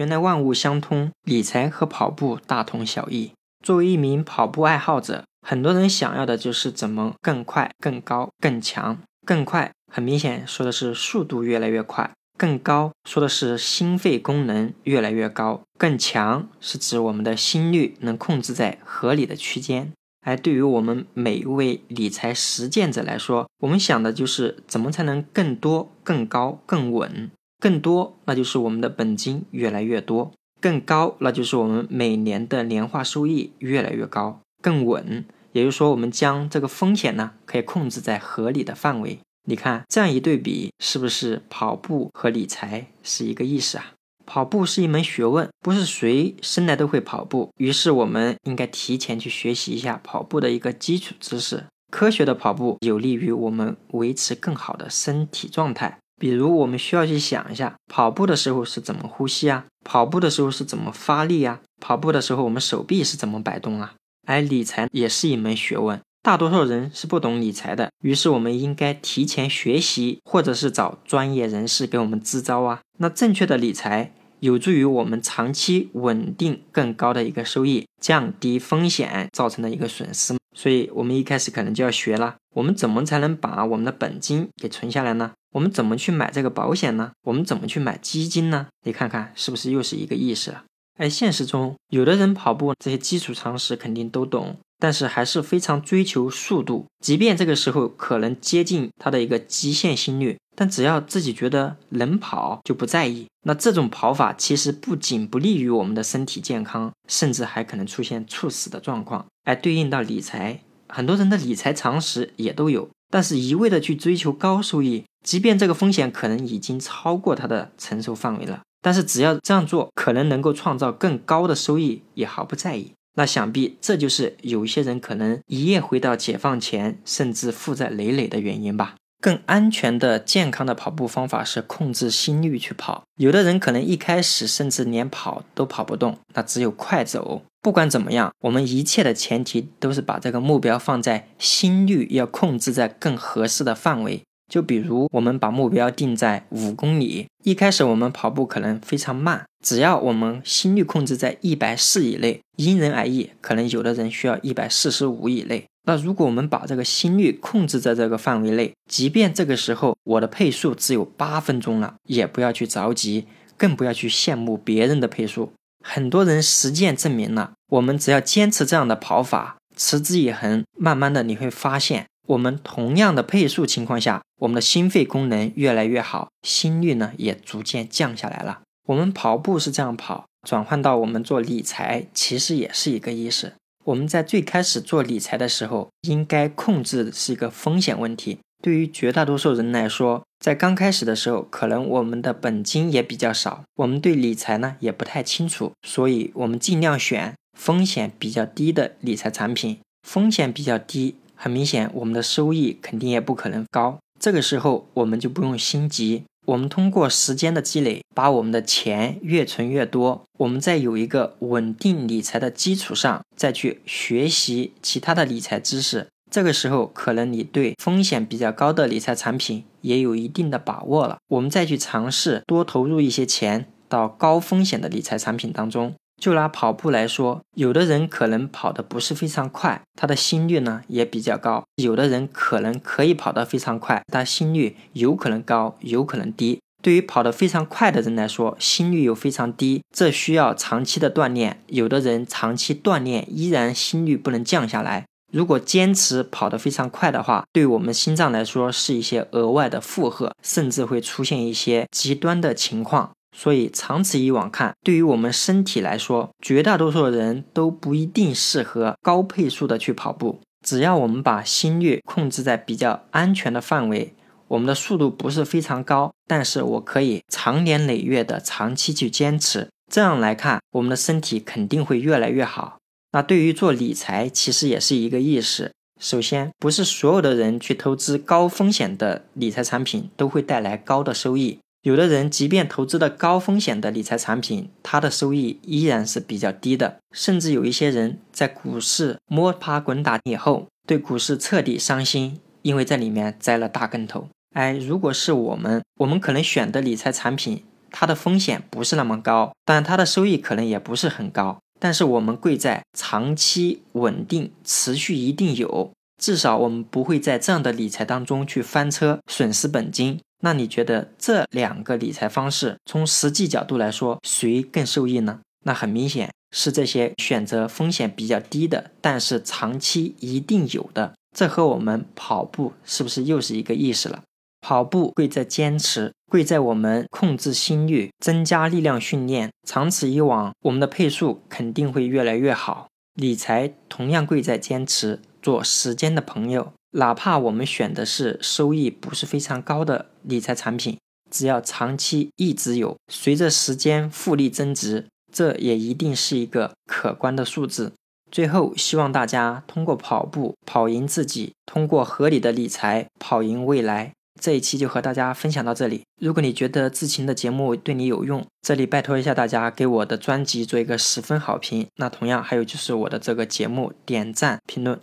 原来万物相通，理财和跑步大同小异。作为一名跑步爱好者，很多人想要的就是怎么更快、更高、更强。更快，很明显说的是速度越来越快；更高，说的是心肺功能越来越高；更强，是指我们的心率能控制在合理的区间。而对于我们每一位理财实践者来说，我们想的就是怎么才能更多、更高、更稳。更多，那就是我们的本金越来越多；更高，那就是我们每年的年化收益越来越高；更稳，也就是说，我们将这个风险呢可以控制在合理的范围。你看，这样一对比，是不是跑步和理财是一个意思啊？跑步是一门学问，不是谁生来都会跑步。于是，我们应该提前去学习一下跑步的一个基础知识。科学的跑步有利于我们维持更好的身体状态。比如，我们需要去想一下，跑步的时候是怎么呼吸啊？跑步的时候是怎么发力啊？跑步的时候，我们手臂是怎么摆动啊？而理财也是一门学问，大多数人是不懂理财的。于是，我们应该提前学习，或者是找专业人士给我们支招啊。那正确的理财。有助于我们长期稳定更高的一个收益，降低风险造成的一个损失。所以，我们一开始可能就要学了，我们怎么才能把我们的本金给存下来呢？我们怎么去买这个保险呢？我们怎么去买基金呢？你看看是不是又是一个意识了？而现实中，有的人跑步这些基础常识肯定都懂。但是还是非常追求速度，即便这个时候可能接近他的一个极限心率，但只要自己觉得能跑就不在意。那这种跑法其实不仅不利于我们的身体健康，甚至还可能出现猝死的状况。哎对应到理财，很多人的理财常识也都有，但是一味的去追求高收益，即便这个风险可能已经超过他的承受范围了，但是只要这样做可能能够创造更高的收益，也毫不在意。那想必这就是有些人可能一夜回到解放前，甚至负债累累的原因吧。更安全的、健康的跑步方法是控制心率去跑。有的人可能一开始甚至连跑都跑不动，那只有快走。不管怎么样，我们一切的前提都是把这个目标放在心率要控制在更合适的范围。就比如我们把目标定在五公里，一开始我们跑步可能非常慢，只要我们心率控制在一百四以内，因人而异，可能有的人需要一百四十五以内。那如果我们把这个心率控制在这个范围内，即便这个时候我的配速只有八分钟了，也不要去着急，更不要去羡慕别人的配速。很多人实践证明了，我们只要坚持这样的跑法，持之以恒，慢慢的你会发现。我们同样的配速情况下，我们的心肺功能越来越好，心率呢也逐渐降下来了。我们跑步是这样跑，转换到我们做理财，其实也是一个意思。我们在最开始做理财的时候，应该控制的是一个风险问题。对于绝大多数人来说，在刚开始的时候，可能我们的本金也比较少，我们对理财呢也不太清楚，所以我们尽量选风险比较低的理财产品，风险比较低。很明显，我们的收益肯定也不可能高。这个时候，我们就不用心急。我们通过时间的积累，把我们的钱越存越多。我们在有一个稳定理财的基础上，再去学习其他的理财知识。这个时候，可能你对风险比较高的理财产品也有一定的把握了。我们再去尝试多投入一些钱到高风险的理财产品当中。就拿跑步来说，有的人可能跑得不是非常快，他的心率呢也比较高；有的人可能可以跑得非常快，但心率有可能高，有可能低。对于跑得非常快的人来说，心率又非常低，这需要长期的锻炼。有的人长期锻炼依然心率不能降下来，如果坚持跑得非常快的话，对我们心脏来说是一些额外的负荷，甚至会出现一些极端的情况。所以长此以往看，对于我们身体来说，绝大多数人都不一定适合高配速的去跑步。只要我们把心率控制在比较安全的范围，我们的速度不是非常高，但是我可以长年累月的长期去坚持。这样来看，我们的身体肯定会越来越好。那对于做理财，其实也是一个意识。首先，不是所有的人去投资高风险的理财产品都会带来高的收益。有的人即便投资了高风险的理财产品，他的收益依然是比较低的。甚至有一些人在股市摸爬滚打以后，对股市彻底伤心，因为在里面栽了大跟头。哎，如果是我们，我们可能选的理财产品它的风险不是那么高，但它的收益可能也不是很高。但是我们贵在长期稳定、持续一定有，至少我们不会在这样的理财当中去翻车、损失本金。那你觉得这两个理财方式从实际角度来说，谁更受益呢？那很明显是这些选择风险比较低的，但是长期一定有的。这和我们跑步是不是又是一个意思了？跑步贵在坚持，贵在我们控制心率、增加力量训练，长此以往，我们的配速肯定会越来越好。理财同样贵在坚持，做时间的朋友，哪怕我们选的是收益不是非常高的理财产品，只要长期一直有，随着时间复利增值，这也一定是一个可观的数字。最后，希望大家通过跑步跑赢自己，通过合理的理财跑赢未来。这一期就和大家分享到这里。如果你觉得志勤的节目对你有用，这里拜托一下大家给我的专辑做一个十分好评。那同样还有就是我的这个节目点赞评论。